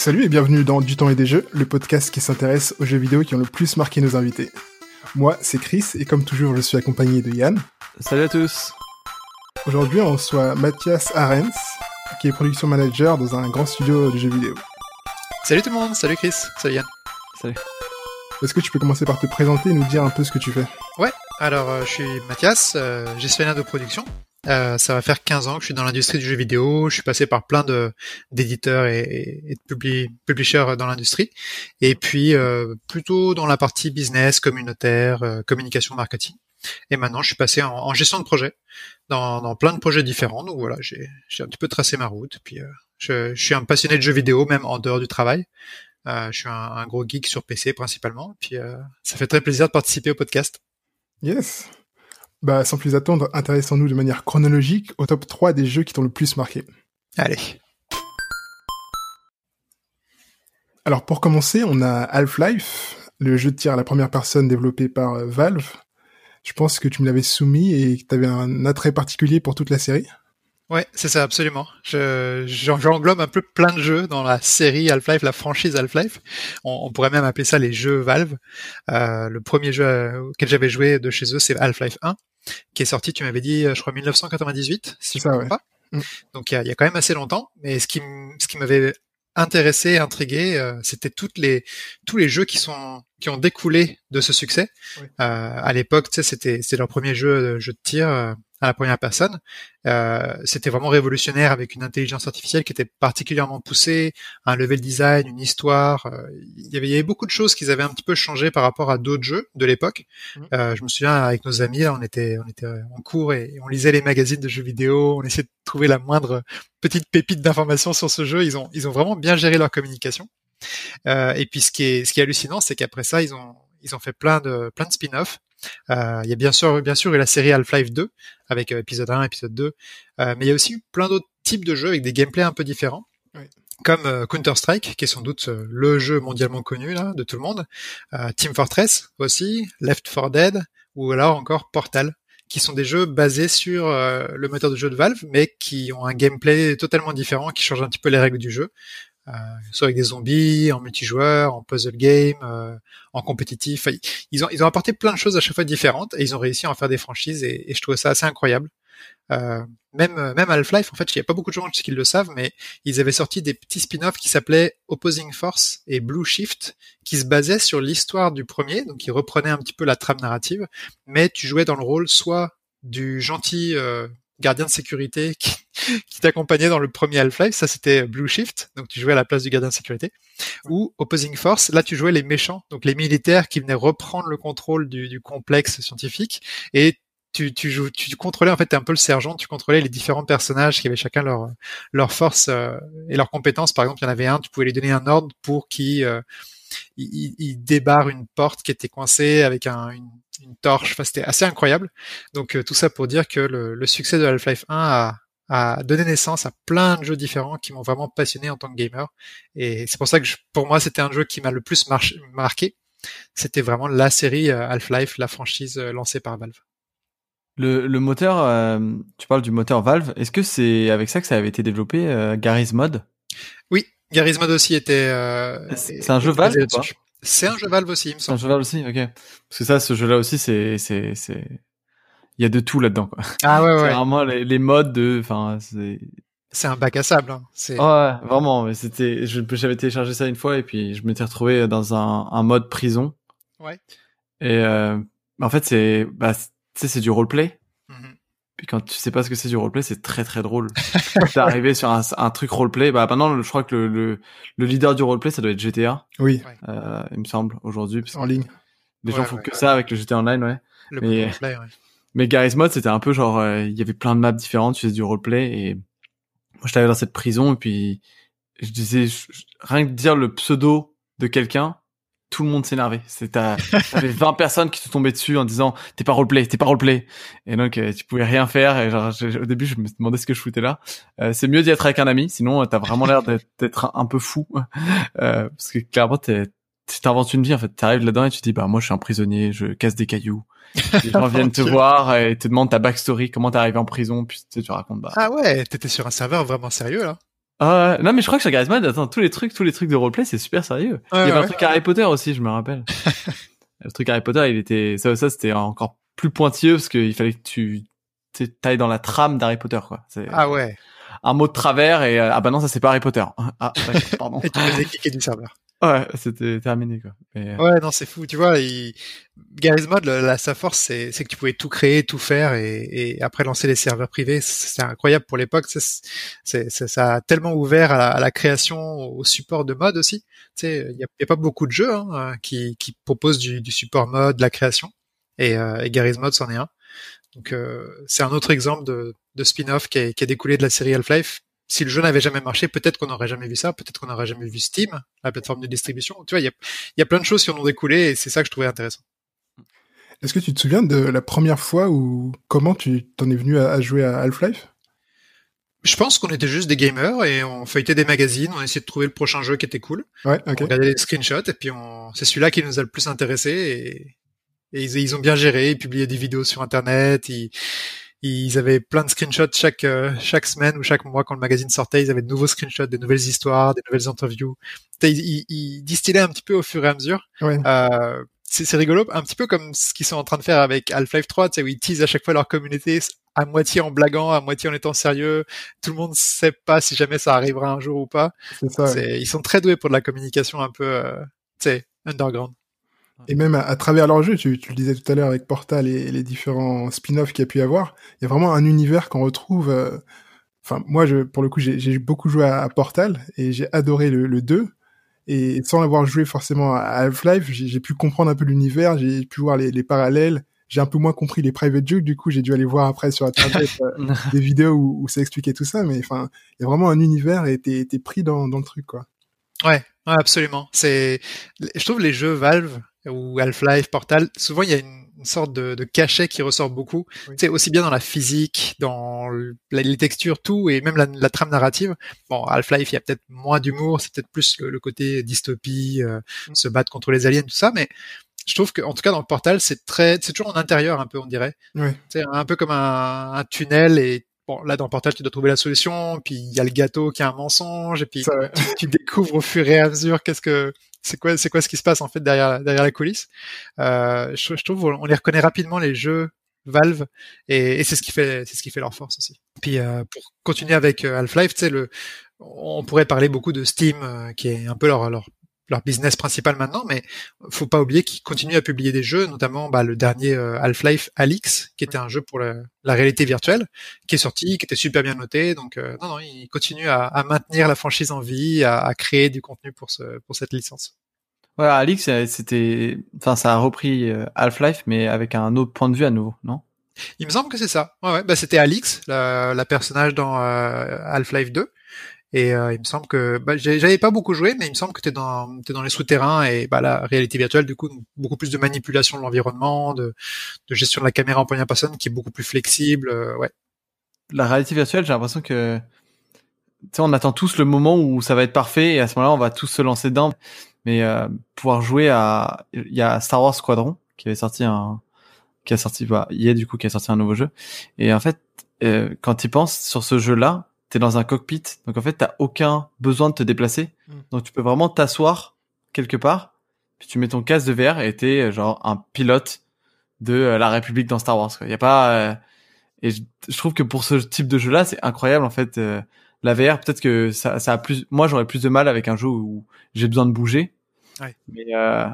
Salut et bienvenue dans Du temps et des jeux, le podcast qui s'intéresse aux jeux vidéo qui ont le plus marqué nos invités. Moi, c'est Chris et comme toujours, je suis accompagné de Yann. Salut à tous. Aujourd'hui, on reçoit Mathias Arens, qui est production manager dans un grand studio de jeux vidéo. Salut tout le monde, salut Chris, salut Yann. Salut. Est-ce que tu peux commencer par te présenter et nous dire un peu ce que tu fais? Ouais, alors euh, je suis Mathias, euh, gestionnaire de production. Euh, ça va faire 15 ans que je suis dans l'industrie du jeu vidéo. Je suis passé par plein d'éditeurs et, et, de publi publishers dans l'industrie. Et puis euh, plutôt dans la partie business, communautaire, euh, communication, marketing. Et maintenant, je suis passé en, en gestion de projet dans, dans, plein de projets différents. Donc voilà, j'ai un petit peu tracé ma route. Puis euh, je, je, suis un passionné de jeux vidéo, même en dehors du travail. Euh, je suis un, un, gros geek sur PC principalement. Puis ça fait très plaisir de participer au podcast. Yes. Bah, sans plus attendre, intéressons-nous de manière chronologique au top 3 des jeux qui t'ont le plus marqué. Allez. Alors, pour commencer, on a Half-Life, le jeu de tir à la première personne développé par euh, Valve. Je pense que tu me l'avais soumis et que tu avais un attrait particulier pour toute la série. Ouais, c'est ça, absolument. Je, j'englobe un peu plein de jeux dans la série Half-Life, la franchise Half-Life. On, on, pourrait même appeler ça les jeux Valve. Euh, le premier jeu auquel j'avais joué de chez eux, c'est Half-Life 1, qui est sorti, tu m'avais dit, je crois 1998, si je ne me trompe pas. Mm. Donc il y, a, il y, a, quand même assez longtemps. Mais ce qui, ce qui m'avait intéressé, intrigué, euh, c'était toutes les tous les jeux qui sont qui ont découlé de ce succès. Oui. Euh, à l'époque, tu sais, c'était c'était leur premier jeu jeu de tir euh, à la première personne. Euh, c'était vraiment révolutionnaire avec une intelligence artificielle qui était particulièrement poussée, un level design, une histoire. Euh, il, y avait, il y avait beaucoup de choses qui avaient un petit peu changé par rapport à d'autres jeux de l'époque. Mmh. Euh, je me souviens avec nos amis, là, on était, on était en cours et on lisait les magazines de jeux vidéo, on essayait de trouver la moindre petite pépite d'information sur ce jeu. Ils ont, ils ont vraiment bien géré leur communication. Euh, et puis ce qui est, ce qui est hallucinant, c'est qu'après ça, ils ont, ils ont fait plein de, plein de spin-offs. Euh, il y a bien sûr, bien sûr, la série Half-Life 2 avec euh, épisode 1, épisode 2, euh, mais il y a aussi plein d'autres types de jeux avec des gameplays un peu différents. Oui. Comme euh, Counter Strike, qui est sans doute le jeu mondialement connu là de tout le monde, Team Fortress aussi, Left 4 Dead, ou alors encore Portal, qui sont des jeux basés sur le moteur de jeu de Valve, mais qui ont un gameplay totalement différent, qui change un petit peu les règles du jeu. Euh, soit avec des zombies, en multijoueur, en puzzle game, euh, en compétitif. Ils ont, ils ont apporté plein de choses à chaque fois différentes et ils ont réussi à en faire des franchises et, je trouve ça assez incroyable. Euh, même même Half-Life, en fait, il n'y a pas beaucoup de gens qui le savent, mais ils avaient sorti des petits spin-offs qui s'appelaient Opposing Force et Blue Shift, qui se basaient sur l'histoire du premier, donc ils reprenaient un petit peu la trame narrative, mais tu jouais dans le rôle soit du gentil euh, gardien de sécurité qui, qui t'accompagnait dans le premier Half-Life, ça c'était Blue Shift, donc tu jouais à la place du gardien de sécurité, ou Opposing Force, là tu jouais les méchants, donc les militaires qui venaient reprendre le contrôle du, du complexe scientifique, et tu, tu, joues, tu contrôlais en fait, es un peu le sergent, tu contrôlais les différents personnages qui avaient chacun leur leur force euh, et leurs compétences. Par exemple, il y en avait un, tu pouvais lui donner un ordre pour qu'il euh, il, il, débarre une porte qui était coincée avec un, une, une torche. Enfin, c'était assez incroyable. Donc euh, tout ça pour dire que le, le succès de Half-Life 1 a, a donné naissance à plein de jeux différents qui m'ont vraiment passionné en tant que gamer. Et c'est pour ça que je, pour moi, c'était un jeu qui m'a le plus marqué. C'était vraiment la série Half-Life, la franchise lancée par Valve. Le, le moteur, euh, tu parles du moteur Valve. Est-ce que c'est avec ça que ça avait été développé, euh, Garry's Mod? Oui, Garry's Mod aussi était. Euh, c'est un jeu Valve ou pas C'est un jeu Valve aussi, il me semble. C'est un jeu Valve aussi, ok. Parce que ça, ce jeu-là aussi, c'est c'est c'est il y a de tout là-dedans quoi. Ah ouais ouais. C'est vraiment les, les modes de, enfin c'est. C'est un bac à sable. Hein. C'est. ouais, vraiment. Mais c'était, j'avais téléchargé ça une fois et puis je m'étais retrouvé dans un, un mode prison. Ouais. Et euh, en fait, c'est, bah, tu sais, c'est du roleplay. Puis quand tu sais pas ce que c'est du roleplay, c'est très très drôle. T'es arrivé sur un, un, truc roleplay. Bah maintenant, je crois que le, le, le, leader du roleplay, ça doit être GTA. Oui. Euh, il me semble aujourd'hui. En ligne. Les ouais, gens font ouais, que ça avec le GTA Online, ouais. Le mais, roleplay, ouais. Mais Garry's Mod, c'était un peu genre, euh, il y avait plein de maps différentes, tu faisais du roleplay et moi j'étais dans cette prison et puis je disais je, rien que dire le pseudo de quelqu'un, tout le monde s'énervait. C'était t'avais 20 personnes qui te tombaient dessus en disant t'es pas roleplay, t'es pas roleplay. Et donc euh, tu pouvais rien faire. Et genre au début je me demandais ce que je foutais là. Euh, c'est mieux d'y être avec un ami, sinon t'as vraiment l'air d'être un, un, peu fou euh, parce que clairement t'es t'inventes une vie en fait. T'arrives là-dedans et tu te dis bah moi je suis un prisonnier, je casse des cailloux. Les gens viennent te voir et te demandent ta backstory, comment t'es arrivé en prison, puis tu, sais, tu racontes bah. Ah ouais, t'étais sur un serveur vraiment sérieux là. Ah, non, mais je crois que sur Mod, attends, tous les trucs, tous les trucs de roleplay, c'est super sérieux. il y avait un truc Harry Potter aussi, je me rappelle. le truc Harry Potter, il était, ça, ça, c'était encore plus pointilleux parce qu'il fallait que tu, t'ailles dans la trame d'Harry Potter, quoi. Ah ouais. Un mot de travers et, euh, ah bah non, ça c'est pas Harry Potter. Ah, pardon. et tu faisais cliquer du serveur. Ouais, c'était terminé quoi. Euh, ouais, non, c'est fou. Tu vois, il... Garry's Mod, la, sa force, c'est que tu pouvais tout créer, tout faire, et, et après lancer les serveurs privés. C'est incroyable pour l'époque. C'est ça a tellement ouvert à la, création, au support de mode aussi. Tu sais, il y a, pas beaucoup de jeux hein, qui, qui proposent du, du, support mode, de la création, et, euh, et Garry's Mod c'en est un. Donc euh, c'est un autre exemple de, de spin-off qui, qui a découlé de la série Half-Life si le jeu n'avait jamais marché, peut-être qu'on n'aurait jamais vu ça, peut-être qu'on n'aurait jamais vu Steam, la plateforme de distribution. Tu vois, il y a, y a plein de choses qui en ont découlé et c'est ça que je trouvais intéressant. Est-ce que tu te souviens de la première fois ou comment tu t'en es venu à, jouer à Half-Life? Je pense qu'on était juste des gamers et on feuilletait des magazines, on essayait de trouver le prochain jeu qui était cool. Ouais, On regardait les screenshots et puis on... c'est celui-là qui nous a le plus intéressé et, et ils, ils, ont bien géré, ils publiaient des vidéos sur internet, ils, ils avaient plein de screenshots chaque euh, chaque semaine ou chaque mois quand le magazine sortait. Ils avaient de nouveaux screenshots, des nouvelles histoires, des nouvelles interviews. Ils, ils, distillaient un petit peu au fur et à mesure. Euh, c'est rigolo, un petit peu comme ce qu'ils sont en train de faire avec Half-Life 3, tu sais, où ils teasent à chaque fois leur communauté à moitié en blaguant, à moitié en étant sérieux. Tout le monde sait pas si jamais ça arrivera un jour ou pas. Ça, Ils sont très doués pour de la communication un peu, euh, tu Et même à, travers leur jeu, tu, tu, le disais tout à l'heure avec Portal et, les différents spin-offs qu'il y a pu y avoir, il y a vraiment un univers qu'on retrouve. Euh, enfin, moi, je, pour le coup, j'ai beaucoup joué à, Portal et j'ai adoré le, le 2. Et sans avoir joué forcément à Half-Life, j'ai pu comprendre un peu l'univers, j'ai pu voir les, les parallèles. J'ai un peu moins compris les private jokes, du coup, j'ai dû aller voir après sur Internet euh, des vidéos où, où, ça expliquait tout ça. Mais enfin, il y a vraiment un univers et t'es pris dans, dans le truc, quoi. Ouais, absolument. C'est, je trouve les jeux Valve ou Half-Life, Portal, souvent il y a une, sorte de, de, cachet qui ressort beaucoup. C'est aussi bien dans la physique, dans les textures, tout, et même la, trame narrative. Bon, Half-Life, il y a peut-être moins d'humour, c'est peut-être plus le, côté dystopie, euh, mm. se battre contre les aliens, tout ça, mais je trouve que, en tout cas, dans le Portal, c'est très, c'est toujours en intérieur un peu, on dirait. C'est un peu comme un, un tunnel et bon, là dans Portal, tu dois trouver la solution, puis il y a le gâteau qui est un mensonge, et puis tu, découvres au fur et à mesure qu'est-ce que c'est quoi, c'est quoi ce qui se passe en fait derrière derrière la coulisse. Euh, je, je, trouve on les reconnaît rapidement les jeux Valve, et, et c'est ce qui fait c'est ce qui fait leur force aussi. Puis euh, pour continuer avec euh, Half-Life, tu sais le on pourrait parler beaucoup de Steam, euh, qui est un peu leur, leur leur business principal maintenant, mais faut pas oublier qu'ils continuent à publier des jeux, notamment bah, le dernier euh, Half-Life Alix, qui était un jeu pour la, réalité virtuelle, qui est sorti, qui était super bien noté. Donc euh, non, non, ils continuent à, maintenir la franchise en vie, à, créer du contenu pour ce pour cette licence. Ouais, Alix, euh, c'était, enfin, ça a repris Half-Life, mais avec un autre point de vue à nouveau, non? Il me semble que c'est ça. Ouais, ouais. Bah, c'était Alix, la, la personnage dans Half-Life 2. Et euh, il me semble que bah, j'avais pas beaucoup joué, mais il me semble que t'es dans es dans les souterrains et bah la réalité virtuelle du coup beaucoup plus de manipulation de l'environnement, de, de gestion de la caméra en première personne qui est beaucoup plus flexible. Euh, ouais. La réalité virtuelle, j'ai l'impression que tu sais, on attend tous le moment où ça va être parfait et à ce moment-là, on va tous se lancer dedans. Mais euh, pouvoir jouer à, il y a Star Wars Squadron qui avait sorti un, qui a sorti, bah, il y a du coup qui a sorti un nouveau jeu. Et en fait, euh, quand tu penses sur ce jeu-là, t'es dans un cockpit, donc en fait t'as aucun besoin de te déplacer, hmm. donc tu peux vraiment t'asseoir quelque part, puis tu mets ton casque de VR et t'es euh, genre un pilote de euh, la République dans Star Wars. Il y a pas euh, et je, trouve que pour ce type de jeu là, c'est incroyable en fait. la VR, peut-être que ça, ça a plus, moi j'aurais plus de mal avec un jeu où j'ai besoin de bouger. Ouais. Mais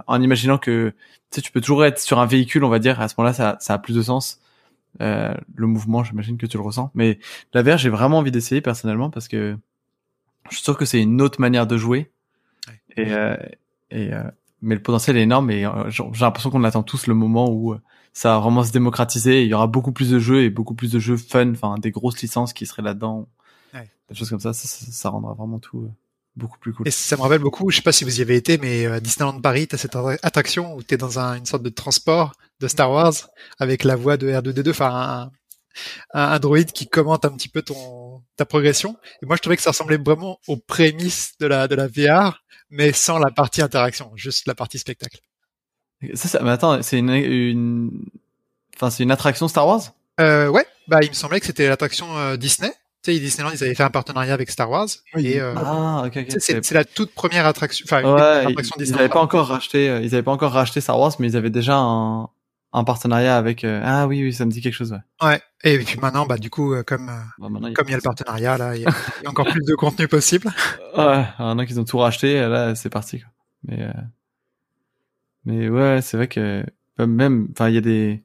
en imaginant que tu sais, tu peux toujours être sur un véhicule, on va dire, à ce moment-là, ça, ça a plus de sens. Euh, le mouvement, j'imagine que tu le ressens. Mais la VR, j'ai vraiment envie d'essayer personnellement parce que je suis sûr que c'est une autre manière de jouer. Et, euh, et euh, mais le potentiel est énorme et j'ai l'impression qu'on attend tous le moment où ça va vraiment se démocratiser. il y aura beaucoup plus de jeux et beaucoup plus de jeux fun, enfin des grosses licences qui seraient là-dedans, des choses comme ça, ça, ça, rendra vraiment tout beaucoup plus cool. Et ça me rappelle beaucoup, je sais pas si vous y avez été, mais à Disneyland Paris, t'as cette attraction où t'es dans une sorte de transport de Star Wars avec la voix de R2D2, enfin un, un, droïde qui commente un petit peu ton ta progression. Et moi, je trouvais que ça ressemblait vraiment aux prémices de la de la VR, mais sans la partie interaction, juste la partie spectacle. Ça, ça mais attends, c'est une, une, enfin c'est une attraction Star Wars? Euh, Ouais, bah il me semblait que c'était l'attraction euh, Disney Tu sais, Disneyland, ils avaient fait un partenariat avec Star Wars. Oui. et euh, Ah, ok, ok. tu sais, c'est la toute première attraction. Enfin, Ouais, ils, attractions ils Disneyland. avaient pas encore racheté, euh, ils avaient pas encore racheté Star Wars, mais ils avaient déjà un, un partenariat avec. euh, Ah oui, oui, ça me dit quelque chose. Ouais. Ouais. Et puis maintenant, bah du coup, euh, comme Bah, comme il y a le partenariat là, il y a, il y a encore plus de contenu possible. Ouais, maintenant qu'ils ont tout racheté, là, c'est parti. Quoi. Mais, euh, mais ouais, c'est vrai que bah, même, enfin, il y a des.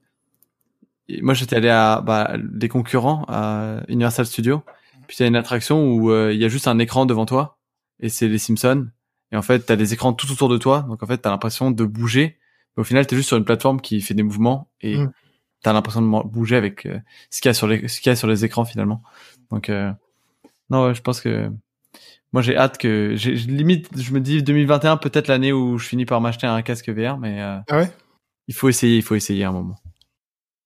Moi, j'étais allé à bah, des concurrents à Universal Studios. Puis a une attraction où euh, il y a juste un écran devant toi et c'est les Simpsons. Et en fait, t'as des écrans tout autour de toi, donc en fait, t'as l'impression de bouger. Mais au final, t'es juste sur une plateforme qui fait des mouvements et Mm. t'as l'impression de bouger avec euh, ce qu'il y a sur les ce qu'il y a sur les écrans finalement. Donc euh, non, ouais, je pense que moi j'ai hâte que j'ai limite je me dis 2021 peut-être l'année où je finis par m'acheter un casque VR, mais euh, Ah ouais? il faut essayer, il faut essayer un moment.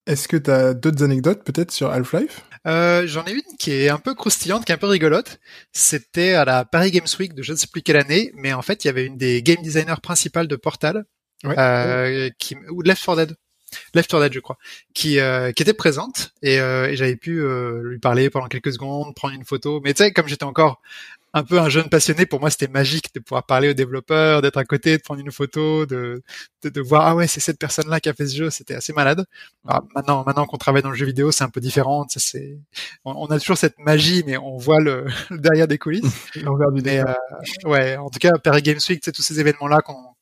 Est-ce que t'as d'autres anecdotes peut-être sur Half-Life? Euh, J'en ai une qui est un peu croustillante, qui est un peu rigolote. C'était à la Paris Games Week de je ne sais plus quelle année, mais en fait, il y avait une des game designers principales de Portal, Ouais. euh, qui, ou de Left 4 Dead. Left 4 Dead, je crois, qui, euh, qui était présente et, euh, et j'avais pu euh, lui parler pendant quelques secondes, prendre une photo. Mais tu sais, comme j'étais encore un peu un jeune passionné, pour moi c'était magique de pouvoir parler aux développeurs, d'être à côté, de prendre une photo, de, de, de voir ah ouais c'est cette personne-là qui a fait ce jeu, c'était assez malade. Alors, maintenant, maintenant qu'on travaille dans le jeu vidéo, c'est un peu différent. sais, C'est, on, on a toujours cette magie, mais on voit le, le derrière des coulisses. L'envers du euh, ouais, en tout cas, Paris Games Week, tous ces événements-là qu'on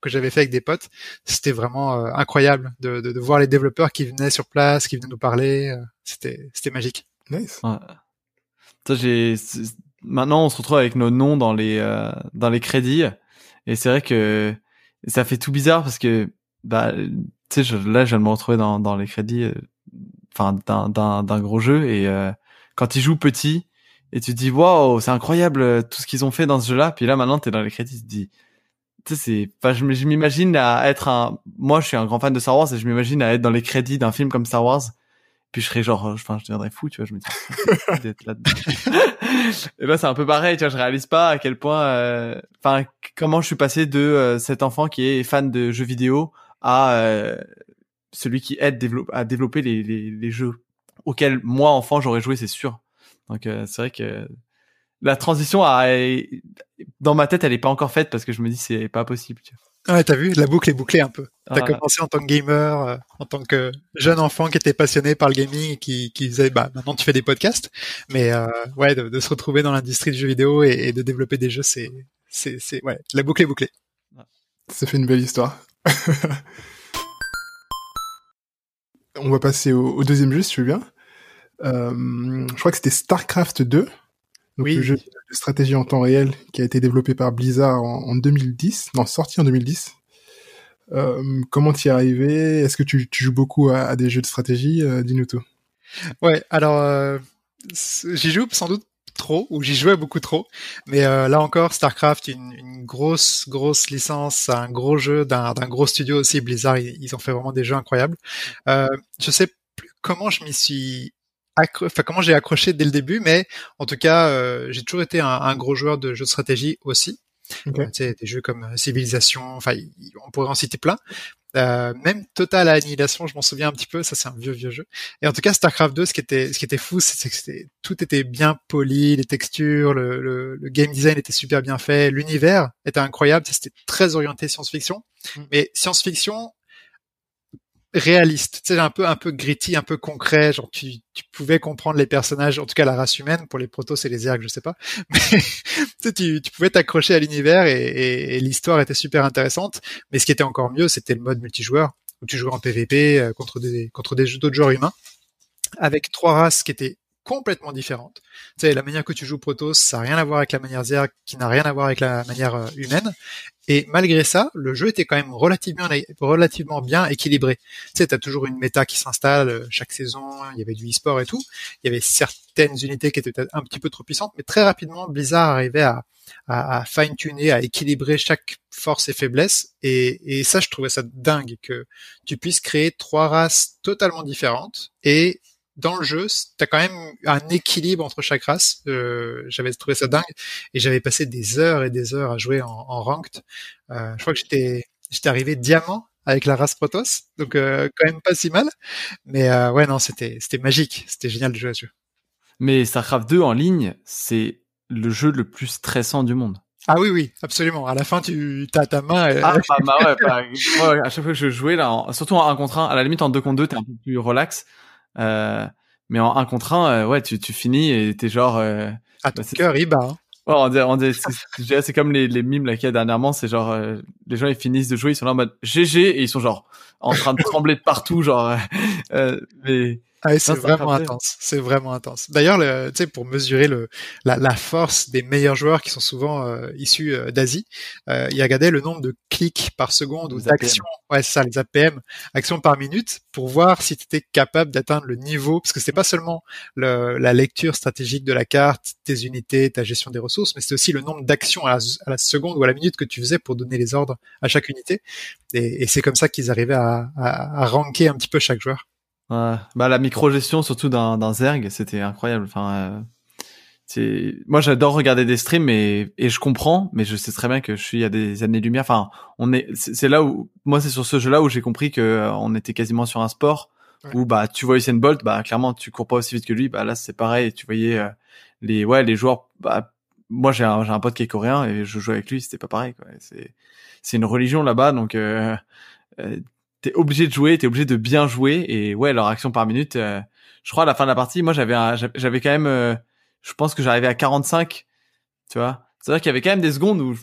que j'avais fait avec des potes, c'était vraiment euh, incroyable de, de, de voir les développeurs qui venaient sur place, qui venaient nous parler. euh, C'était c'était magique. Nice. Ouais. Ça, j'ai maintenant on se retrouve avec nos noms dans les euh, dans les crédits et c'est vrai que ça fait tout bizarre parce que bah tu sais je- là je viens de me retrouver dans dans les crédits euh, enfin d'un d'un d'un gros jeu et euh, quand ils jouent petit et tu te dis waouh c'est incroyable tout ce qu'ils ont fait dans ce jeu-là puis là maintenant t'es dans les crédits tu te dis tu sais c'est enfin je, m'imagine à être un moi je suis un grand fan de Star Wars et je m'imagine à être dans les crédits d'un film comme Star Wars. Puis je serais genre enfin je deviendrais fou tu vois je me dis d'être là et là c'est un peu pareil tu vois je réalise pas à quel point euh, enfin comment je suis passé de euh, cet enfant qui est fan de jeux vidéo à euh, celui qui aide à développer les, les, les jeux auxquels moi enfant j'aurais joué c'est sûr. Donc euh, c'est vrai que la transition a, dans ma tête elle est pas encore faite parce que je me dis c'est pas possible tu vois. Ouais, t'as vu, la boucle est bouclée un peu. T'as Ah, commencé en tant que gamer, euh, en tant que jeune enfant qui était passionné par le gaming et qui, qui faisait, bah, maintenant tu fais des podcasts, mais euh, ouais, de, de se retrouver dans l'industrie du jeu vidéo et, et de développer des jeux, c'est, c'est, c'est, ouais, la boucle est bouclée. Ça fait une belle histoire. On va passer au, au deuxième jeu, si tu veux bien. Euh, je crois que c'était StarCraft 2. Donc Oui. le jeu de stratégie en temps réel qui a été développé par Blizzard en, en 2010. Non, sorti en 2010. Euh, comment t'y es arrivé? Est-ce que tu, tu joues beaucoup à, à des jeux de stratégie? Euh, Dis-nous tout. Ouais, alors euh, j'y joue sans doute trop, ou j'y jouais beaucoup trop, mais euh, là encore, StarCraft, une, une grosse, grosse licence, un gros jeu d'un d'un gros studio aussi, Blizzard, ils, ils ont fait vraiment des jeux incroyables. Euh, je sais plus comment je m'y suis enfin comment j'ai accroché dès le début, mais en tout cas, euh, j'ai toujours été un, un gros joueur de jeux de stratégie aussi. Ok. Euh, tu sais, des jeux comme euh, Civilisation, enfin, on pourrait en citer plein. Euh, même Total Annihilation, je m'en souviens un petit peu, ça c'est un vieux vieux jeu. Et en tout cas, StarCraft 2, ce qui était, ce qui était fou, c'est que c'était, tout était bien poli, les textures, le, le, le game design était super bien fait, l'univers était incroyable, c'était très orienté science-fiction, Mm. mais science-fiction réaliste, tu sais, un peu, un peu gritty, un peu concret, genre tu, tu pouvais comprendre les personnages, en tout cas la race humaine, pour les protos et les Zergs, je sais pas, mais tu, tu, pouvais t'accrocher à l'univers et, et- l'histoire était super intéressante, mais ce qui était encore mieux, c'était le mode multijoueur, où tu jouais en PvP euh, contre des, contre des d'autres joueurs humains, avec trois races qui étaient complètement différentes. Tu sais, la manière que tu joues Protoss, ça n'a rien à voir avec la manière Zerg, qui n'a rien à voir avec la manière euh, humaine. Et malgré ça, le jeu était quand même relativement, relativement bien équilibré. Tu sais, t'as toujours une méta qui s'installe euh, chaque saison, il y avait du e-sport et tout. Il y avait certaines unités qui étaient peut-être un petit peu trop puissantes, mais très rapidement, Blizzard arrivait à, à, à fine-tuner, à équilibrer chaque force et faiblesse. Et, et ça, je trouvais ça dingue que tu puisses créer trois races totalement différentes et dans le jeu, t'as quand même un équilibre entre chaque race. Euh, j'avais trouvé ça dingue et j'avais passé des heures et des heures à jouer en, en ranked. Euh, je crois que j'étais j'étais arrivé diamant avec la race Protoss, donc euh, quand même pas si mal. Mais ouais non, c'était c'était magique, c'était génial de jouer là-dessus. Mais StarCraft 2 en ligne, c'est le jeu le plus stressant du monde. Ah oui, oui, absolument. À la fin, tu as ta main. Et... Ah, bah, bah ouais, bah, ouais, à chaque fois que je jouais, là, en, surtout en 1 contre 1, à la limite en 2 contre 2, t'es un peu plus relax. Euh, mais en 1 contre 1, euh, ouais, tu, tu finis et t'es genre... Euh, ah, ton cœur, il bat. Hein. Ouais, on dirait, on dirait, c'est comme les, les mimes là qu'il y a dernièrement, c'est genre euh, les gens ils finissent de jouer, ils sont là en mode GG et ils sont genre en train de trembler de partout, genre. Euh, mais ah, c'est vraiment intense. C'est vraiment intense. D'ailleurs, tu sais, pour mesurer le la, la, force des meilleurs joueurs qui sont souvent euh, issus euh, d'Asie, euh, il a regardé le nombre de clics par seconde ou d'actions. Ouais, ça, les APM, actions par minute, pour voir si tu étais capable d'atteindre le niveau, parce que c'est pas seulement le, la lecture stratégique de la carte, tes unités, ta gestion des ressources, mais c'est aussi le nombre d'actions à, la, seconde ou à la minute que tu faisais pour donner les ordres à chaque unité. Et, et c'est comme ça qu'ils arrivaient à, à, à ranker un petit peu chaque joueur. Ouais. Bah la micro-gestion surtout d'un Zerg, c'était incroyable. Enfin, euh, c'est moi j'adore regarder des streams et, et je comprends, mais je sais très bien que je suis à des années-lumière. Enfin, on est, c'est là où moi c'est sur ce jeu-là où j'ai compris que euh, on était quasiment sur un sport où bah tu vois Usain Bolt, bah clairement tu cours pas aussi vite que lui. Bah là c'est pareil. Tu voyais euh, les ouais les joueurs. Bah moi j'ai un, j'ai un pote qui est coréen et je joue avec lui, c'était pas pareil. Quoi. C'est c'est une religion là-bas, donc euh, t'es obligé de jouer, t'es obligé de bien jouer et ouais leur action par minute. Euh, je crois à la fin de la partie, moi j'avais j'avais quand même, euh, je pense que j'arrivais à 45, tu vois. C'est à dire qu'il y avait quand même des secondes où, tu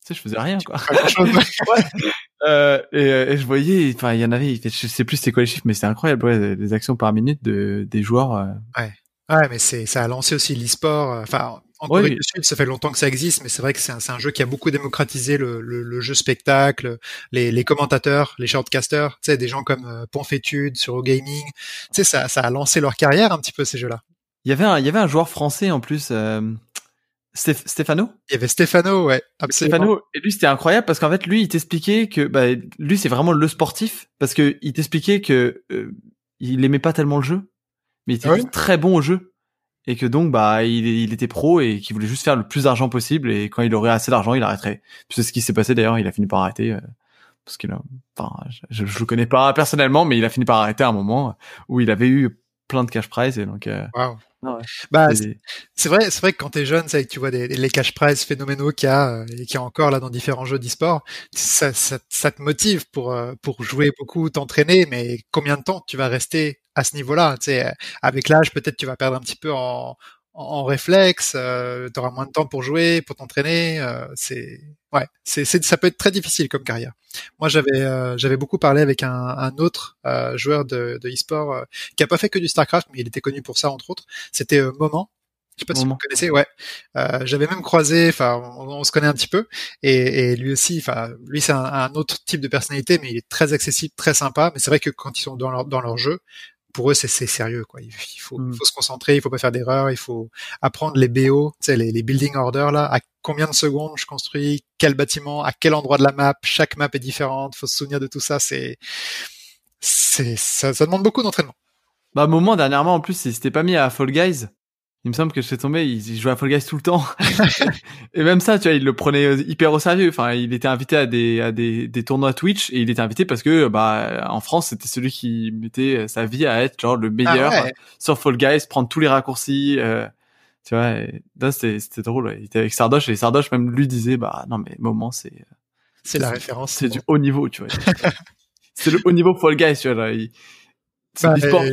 sais, je faisais rien quoi. euh, et, et, je voyais, enfin il y en avait, je sais plus c'est quoi les chiffres, mais c'est incroyable, ouais, les actions par minute de des joueurs. Euh. Ouais. Ouais, mais c'est ça a lancé aussi l'e-sport. Euh, enfin, en Corée du Sud, ça fait longtemps que ça existe, mais c'est vrai que c'est un, un, jeu qui a beaucoup démocratisé le, le, le jeu spectacle, les, les, commentateurs, les shortcasters, tu sais, des gens comme euh, Ponfétude sur Gaming. Tu sais, ça, ça a lancé leur carrière un petit peu ces jeux-là. Il y avait un, il y avait un joueur français en plus. Euh... Stéphano Il y avait Stéphano, ouais, absolument. Stéphano, et lui c'était incroyable parce qu'en fait lui il t'expliquait que bah, lui c'est vraiment le sportif parce que il t'expliquait que euh, il aimait pas tellement le jeu, mais il était ah très bon au jeu et que donc bah il, était pro et qu'il voulait juste faire le plus d'argent possible et quand il aurait assez d'argent il arrêterait. C'est ce qui s'est passé d'ailleurs, il a fini par arrêter euh, parce qu'il enfin je, je, le connais pas personnellement mais il a fini par arrêter à un moment où il avait eu plein de cash prize et donc euh. Ouais. bah c'est vrai c'est vrai que quand t'es jeune c'est que tu vois des, les cash prize phénoménaux qu'il y a euh, et qu'il y a encore là dans différents jeux d'e-sport ça, ça, ça, te motive pour euh, pour jouer beaucoup t'entraîner mais combien de temps tu vas rester à ce niveau-là? Tu sais, avec l'âge, peut-être tu vas perdre un petit peu en, en réflexe, euh, tu auras moins de temps pour jouer, pour t'entraîner. Euh, c'est ouais, c'est ça peut être très difficile comme carrière. Moi, j'avais euh, j'avais beaucoup parlé avec un, un autre euh, joueur de, de e-sport euh, qui a pas fait que du Starcraft, mais il était connu pour ça entre autres. C'était Moment. Je sais pas si vous connaissez, ouais. Euh, J'avais même croisé, enfin, on, se connaît un petit peu, et, et lui aussi, enfin, lui c'est un, un, autre type de personnalité, mais il est très accessible, très sympa. Mais c'est vrai que quand ils sont dans leur dans leur jeu, pour eux c'est sérieux quoi. Il, faut, il mm. faut se concentrer, il faut pas faire d'erreurs, il faut apprendre les BO, tu sais, les, les building orders là, à combien de secondes je construis, quel bâtiment, à quel endroit de la map, chaque map est différente, faut se souvenir de tout ça, c'est c'est ça, ça demande beaucoup d'entraînement. Bah, moment dernièrement en plus, il s'était pas mis à Fall Guys il me semble que je fais tomber, il, jouait à Fall Guys tout le temps. et même ça, tu vois, il le prenait euh, hyper au sérieux. Enfin, il était invité à des, à des, des tournois Twitch et il était invité parce que, bah, en France, c'était celui qui mettait sa vie à être genre le meilleur ah sur Fall Guys, prendre tous les raccourcis. Euh, tu vois, c'était, c'était drôle. Il était avec Sardoche et Sardoche même lui disait, bah, non, mais moment, c'est, c'est la référence. C'est du haut niveau, tu vois. c'est le haut niveau Fall Guys, tu vois. Là. C'est bah, sport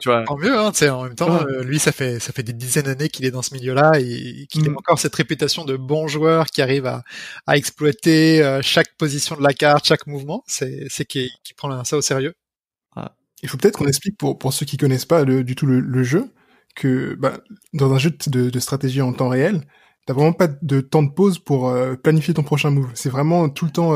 tu vois. Tant mieux, hein, en même temps, euh, lui, ça fait ça fait des dizaines d'années qu'il est dans ce milieu-là et qu'il a mm. encore cette réputation de bon joueur qui arrive à, à exploiter euh, chaque position de la carte, chaque mouvement. C'est c'est qui qui prend ça au sérieux. Il faut peut-être qu'on explique pour pour ceux qui connaissent pas du tout le, jeu que bah, dans un jeu de, de stratégie en temps réel, t'as vraiment pas de temps de pause pour euh, planifier ton prochain move. C'est vraiment tout le temps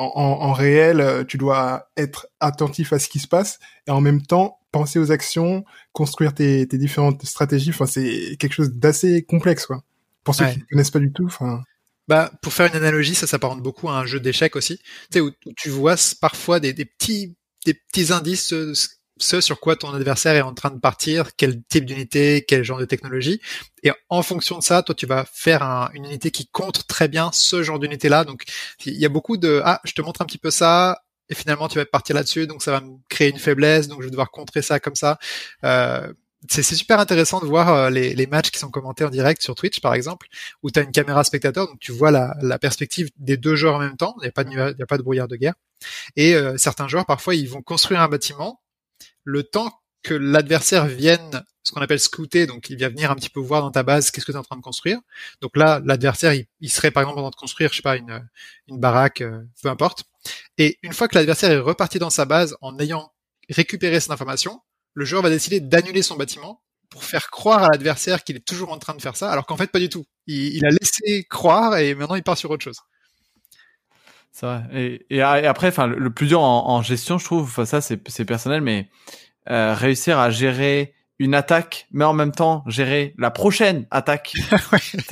en, réel, euh, tu dois être attentif à ce qui se passe et en même temps penser aux actions, construire tes, différentes stratégies. Enfin, c'est quelque chose d'assez complexe, quoi. Pour ceux qui ne connaissent pas du tout, enfin. Bah, pour faire une analogie, ça s'apparente beaucoup à un jeu d'échecs aussi. Tu sais, où, tu vois parfois des, des petits, des petits indices euh, ce sur quoi ton adversaire est en train de partir, quel type d'unité, quel genre de technologie. Et en fonction de ça, toi, tu vas faire une unité qui contre très bien ce genre d'unité-là. Donc, il y a beaucoup de, ah, je te montre un petit peu ça, et finalement, tu vas partir là-dessus, donc ça va me créer une faiblesse, donc je vais devoir contrer ça comme ça. Euh, c'est super intéressant de voir euh, les, les, matchs qui sont commentés en direct sur Twitch, par exemple, où tu as une caméra spectateur, donc tu vois la, la perspective des deux joueurs en même temps. Il n'y a pas de a pas de brouillard de guerre. Et euh, certains joueurs, parfois, ils vont construire un bâtiment le temps que l'adversaire vienne, ce qu'on appelle scouter, donc il vient venir un petit peu voir dans ta base qu'est-ce que tu es en train de construire. Donc là, l'adversaire, il, serait par exemple en train de construire, je sais pas, une, baraque, euh, peu importe. Et une fois que l'adversaire est reparti dans sa base en ayant récupéré cette information, le joueur va décider d'annuler son bâtiment pour faire croire à l'adversaire qu'il est toujours en train de faire ça, alors qu'en fait pas du tout. Il, a laissé croire et maintenant il part sur autre chose. C'est vrai. Et, et, après, enfin, le plus dur en, gestion, je trouve, ça c'est personnel, mais euh, réussir à gérer une attaque, mais en même temps gérer la prochaine attaque.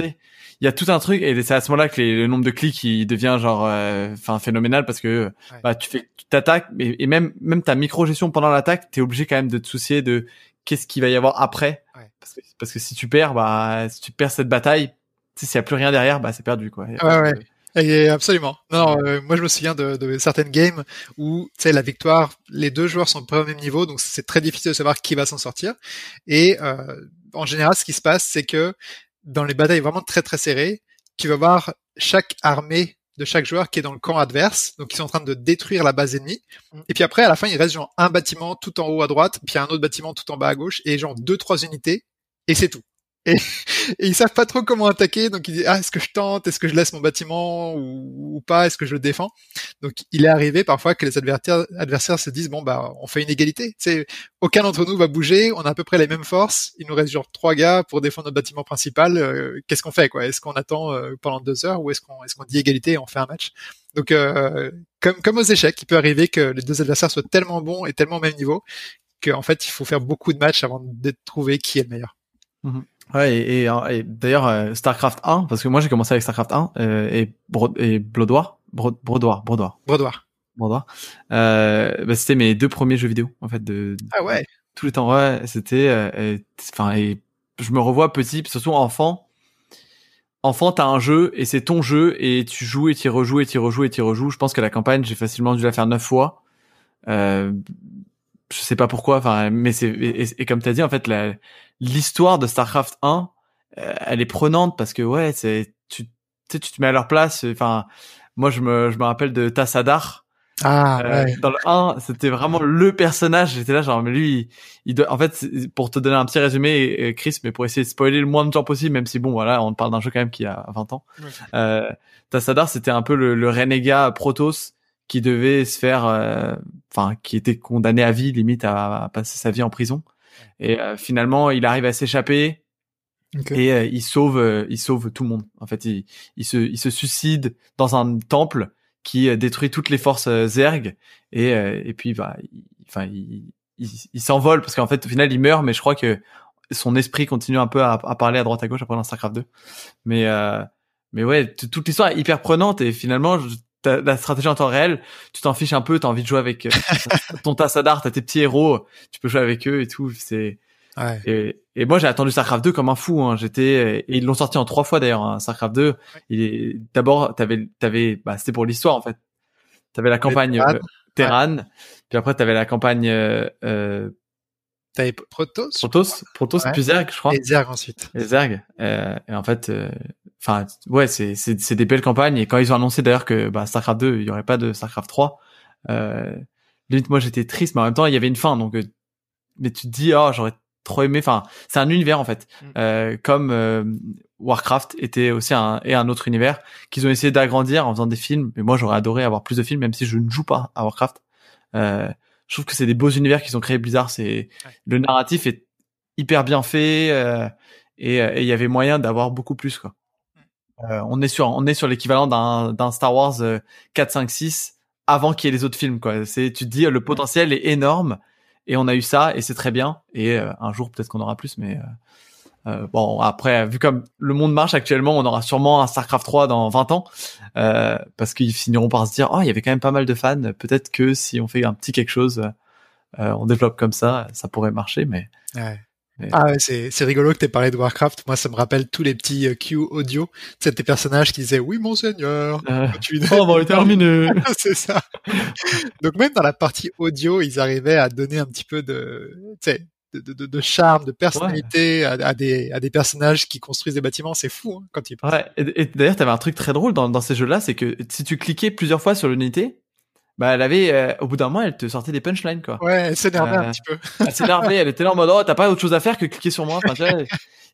il y a tout un truc et c'est à ce moment-là que le nombre de clics il devient genre euh, enfin phénoménal parce que bah tu fais tu t'attaques et, même même ta micro gestion pendant l'attaque t'es obligé quand même de te soucier de qu'est-ce qu'il va y avoir après parce, que, parce que si tu perds bah si tu perds cette bataille s'il y a plus rien derrière bah c'est perdu quoi ouais, ouais. Et absolument. Non, euh, moi je me souviens de, de certaines games où, tu sais, la victoire, les deux joueurs sont pas au même niveau, donc c'est très difficile de savoir qui va s'en sortir. Et euh, en général, ce qui se passe, c'est que dans les batailles vraiment très très serrées, tu vas voir chaque armée de chaque joueur qui est dans le camp adverse, donc ils sont en train de détruire la base ennemie. Et puis après, à la fin, il reste genre un bâtiment tout en haut à droite, puis un autre bâtiment tout en bas à gauche, et genre deux trois unités, et c'est tout. Et, ils savent pas trop comment attaquer, donc ils disent ah est-ce que je tente, est-ce que je laisse mon bâtiment ou, pas, est-ce que je le défends? Donc il est arrivé parfois que les adversaires, adversaires se disent bon bah on fait une égalité, c'est aucun d'entre nous va bouger, on a à peu près les mêmes forces, il nous reste genre trois gars pour défendre notre bâtiment principal, euh, qu'est-ce qu'on fait quoi? Est-ce qu'on attend euh, pendant deux heures ou est-ce qu'on est-ce qu'on dit égalité et on fait un match? Donc euh, comme comme aux échecs, il peut arriver que les deux adversaires soient tellement bons et tellement au même niveau qu'en fait il faut faire beaucoup de matchs avant de trouver qui est le meilleur. Mm-hmm. Ouais, et, et, d'ailleurs, euh, StarCraft 1, parce que moi j'ai commencé avec StarCraft 1 euh, et, Bro et Brodoir, Brodoir, Brodoir. Brodoir. Brodoir. Euh, bah, c'était mes deux premiers jeux vidéo, en fait, de, ah ouais. tous les temps. Ouais, c'était, euh, enfin, et, je me revois petit, surtout enfant. Enfant, t'as un jeu et c'est ton jeu et tu joues et tu rejoues et tu rejoues et tu rejoues. Je pense que la campagne, j'ai facilement dû la faire neuf fois. Euh, je sais pas pourquoi, enfin, mais c'est et, et, comme t'as dit, en fait, la l'histoire de Starcraft 1, euh, elle est prenante parce que ouais, c'est tu tu te mets à leur place. Enfin, moi je me je me rappelle de Tassadar. Ah, euh, ouais. Dans le 1, c'était vraiment le personnage. J'étais là, genre, mais lui, il, doit, en fait, pour te donner un petit résumé, Chris, mais pour essayer de spoiler le moins de temps possible, même si bon, voilà, on parle d'un jeu quand même qui a 20 ans. Euh, Tassadar, c'était un peu le, le renégat Protoss qui devait se faire, euh, enfin, qui était condamné à vie, limite à, à passer sa vie en prison. Et euh, finalement, il arrive à s'échapper. Et euh, il sauve, euh, il sauve tout le monde. En fait, il, il, se, il se suicide dans un temple qui détruit toutes les forces Zerg. Et, et puis, bah, enfin, il, il, s'envole parce qu'en fait, au final, il meurt. Mais je crois que son esprit continue un peu à, à parler à droite à gauche après dans Starcraft 2. Mais, mais ouais, toute l'histoire est hyper prenante et finalement, la stratégie en temps réel, tu t'en fiches un peu, t'as envie de jouer avec euh, ton Tassadar, t'as tes petits héros, tu peux jouer avec eux et tout. C'est et, et, moi j'ai attendu Starcraft 2 comme un fou. Hein. J'étais et ils l'ont sorti en trois fois d'ailleurs. Hein, Starcraft 2. Il d'abord t'avais t'avais bah c'était pour l'histoire en fait. T'avais la campagne euh, Terran, puis après t'avais la campagne euh, euh T'avais Protoss Protoss, Protoss puis Zerg, je crois. Et Zerg ensuite. Et Zerg. Euh, et en fait, enfin ouais c'est c'est c'est des belles campagnes. Et quand ils ont annoncé d'ailleurs que bah, Starcraft 2 il y aurait pas de Starcraft 3 euh, limite moi j'étais triste mais en même temps il y avait une fin. Donc euh, mais tu te dis oh j'aurais trop aimé. Enfin c'est un univers en fait. Mm. euh, comme euh, Warcraft était aussi un et un autre univers qu'ils ont essayé d'agrandir en faisant des films. Mais moi j'aurais adoré avoir plus de films même si je ne joue pas à Warcraft. Euh, je trouve que c'est des beaux univers qu'ils ont créés Blizzard. C'est le narratif est hyper bien fait euh, et il y avait moyen d'avoir beaucoup plus quoi euh, on est sur on est sur l'équivalent d'un d'un Star Wars 4 5 6 avant qu'il y ait les autres films quoi. C'est tu te dis le potentiel est énorme et on a eu ça et c'est très bien et euh, un jour peut-être qu'on aura plus mais euh, bon après vu comme le monde marche actuellement on aura sûrement un Starcraft 3 dans 20 ans parce qu'ils finiront par se dire oh il y avait quand même pas mal de fans peut-être que si on fait un petit quelque chose on développe comme ça ça pourrait marcher mais ouais. Ah ouais, c'est, c'est rigolo que t'aies parlé de Warcraft. Moi, ça me rappelle tous les petits euh, Q audio. C'est tes personnages qui disaient oui, monseigneur. Euh, tu... Oh, on va terminer. c'est ça. Donc même dans la partie audio, ils arrivaient à donner un petit peu de, tu sais, de, de, de charme, de personnalité à, à, des, à des personnages qui construisent des bâtiments. C'est fou hein, quand tu penses. Ouais. Et, et d'ailleurs, t'avais un truc très drôle dans, dans ces jeux-là, c'est que si tu cliquais plusieurs fois sur l'unité, bah elle avait, euh, au bout d'un moment, elle te sortait des punchlines quoi. Ouais, elle s'énervait Euh, un petit peu. Elle s'énervait, elle était là en mode oh t'as pas autre chose à faire que cliquer sur moi. Enfin, tu vois,